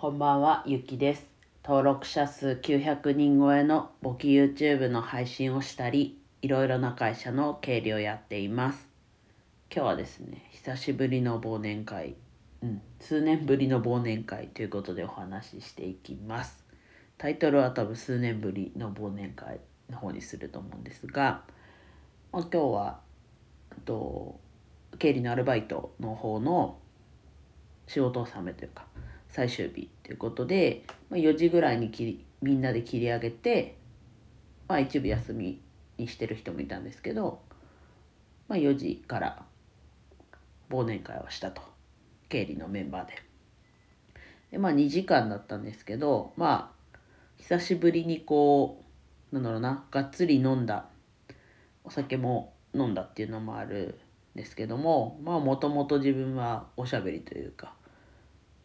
こんばんは、ゆきです。登録者数900人超えの簿記 YouTube の配信をしたり、いろいろな会社の経理をやっています。今日はですね、久しぶりの忘年会、うん、数年ぶりの忘年会ということでお話ししていきます。タイトルは多分数年ぶりの忘年会の方にすると思うんですが、まあ、今日は、えっと、経理のアルバイトの方の仕事納めというか最終日ということで、まあ、4時ぐらいに切りみんなで切り上げて、まあ、一部休みにしてる人もいたんですけど、まあ、4時から忘年会をしたと経理のメンバーで。でまあ2時間だったんですけどまあ久しぶりにこうなんだろうながっつり飲んだお酒も飲んだっていうのもあるんですけどもまあもともと自分はおしゃべりというか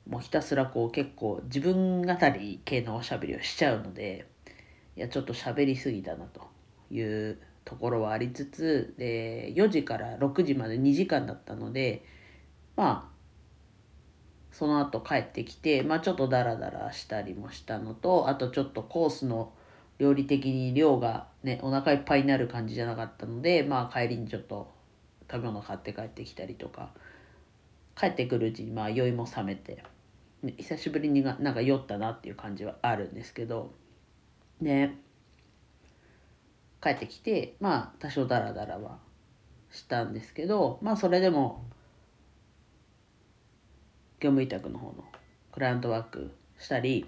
もうひたすらこう結構自分語り系のおしゃべりをしちゃうのでいやちょっと喋りすぎたなというところはありつつで4時から6時まで2時間だったのでまあその後帰ってきて、まあ、ちょっとダラダラしたりもしたのとあとちょっとコースの料理的に量がねお腹いっぱいになる感じじゃなかったのでまあ帰りにちょっと食べ物買って帰ってきたりとか帰ってくるうちにまあ酔いも覚めて、ね、久しぶりにがなんか酔ったなっていう感じはあるんですけど。ね帰ってきてまあ多少ダラダラはしたんですけどまあそれでも業務委託の方のクライアントワークしたり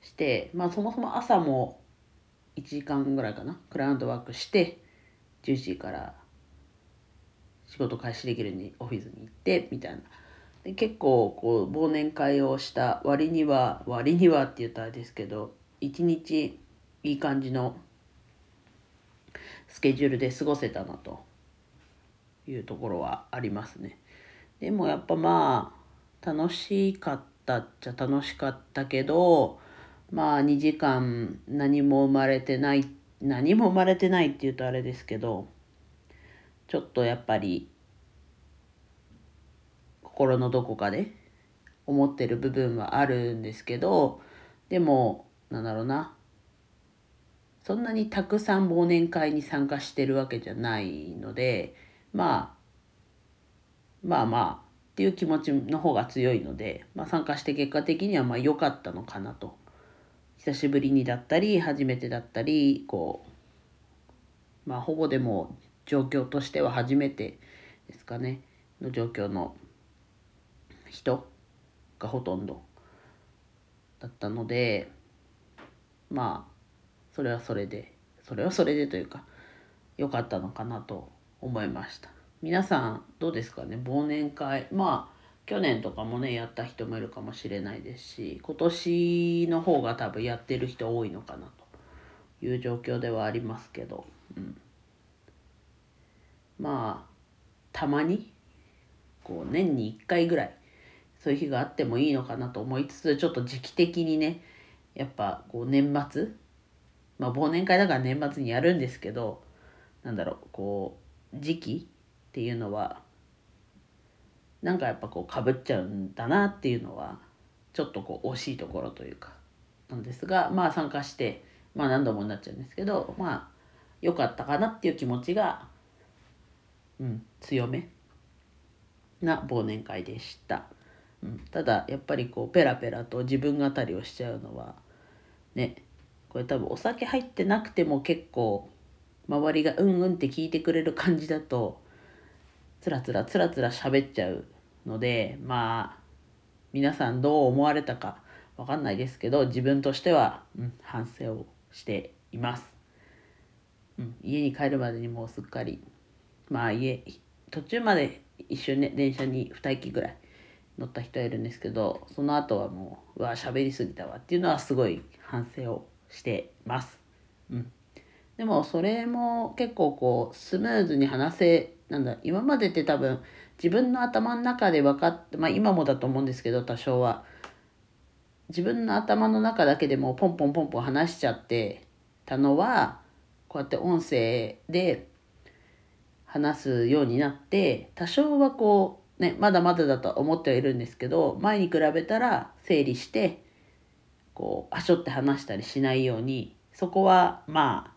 してまあそもそも朝も1時間ぐらいかなクライアントワークして10時から仕事開始できるようにオフィスに行ってみたいなで結構こう忘年会をした割には割にはって言ったらあれですけど一日いい感じのスケジュールで過ごせたなというところはありますね。でもやっぱまあ楽しかったっちゃ楽しかったけどまあ2時間何も生まれてない何も生まれてないっていうとあれですけどちょっとやっぱり心のどこかで思ってる部分はあるんですけどでもなんだろうな。そんなにたくさん忘年会に参加してるわけじゃないのでまあまあまあっていう気持ちの方が強いので、まあ、参加して結果的にはまあ良かったのかなと。久しぶりにだったり初めてだったりこうまあほぼでも状況としては初めてですかね。の状況の人がほとんどだったのでまあそれはそれでそれはそれでというか良かったのかなと思いました。皆さんどうですかね？忘年会まあ去年とかもねやった人もいるかもしれないですし今年の方が多分やってる人多いのかなという状況ではありますけど、うん、まあたまにこう年に1回ぐらいそういう日があってもいいのかなと思いつつちょっと時期的にねやっぱこう年末まあ忘年会だから年末にやるんですけどなんだろうこう時期っていうのはなんかやっぱこうかぶっちゃうんだなっていうのはちょっとこう惜しいところというかなんですがまあ参加してまあ何度もになっちゃうんですけどまあ良かったかなっていう気持ちがうん強めな忘年会でした。うん、ただやっぱりこうペラペラと自分語りをしちゃうのはねこれ多分お酒入ってなくても結構周りがうんうんって聞いてくれる感じだとつらつらつらつら喋っちゃうのでまあ皆さんどう思われたかわかんないですけど自分としては、うん、反省をしています、うん、家に帰るまでにもうすっかりまあ家途中まで一緒にね電車に2駅ぐらい乗った人いるんですけどその後はもううわ喋りすぎたわっていうのはすごい反省をしてます。うん、でもそれも結構こうスムーズに話せなんだ今までって多分自分の頭の中で分かってまあ今もだと思うんですけど多少は自分の頭の中だけでもポンポンポンポン話しちゃってたのはこうやって音声で話すようになって多少はこうねまだまだだと思ってはいるんですけど前に比べたら整理してこうあしょって話したりしないようにそこはまあ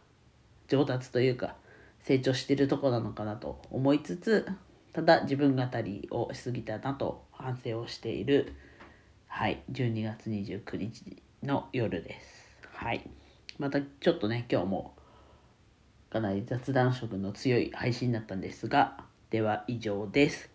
上達というか成長してるとこなのかなと思いつつただ自分語りをしすぎたなと反省をしているはい12月29日の夜です。はい。またちょっとね今日もかなり雑談色の強い配信だったんですがでは以上です。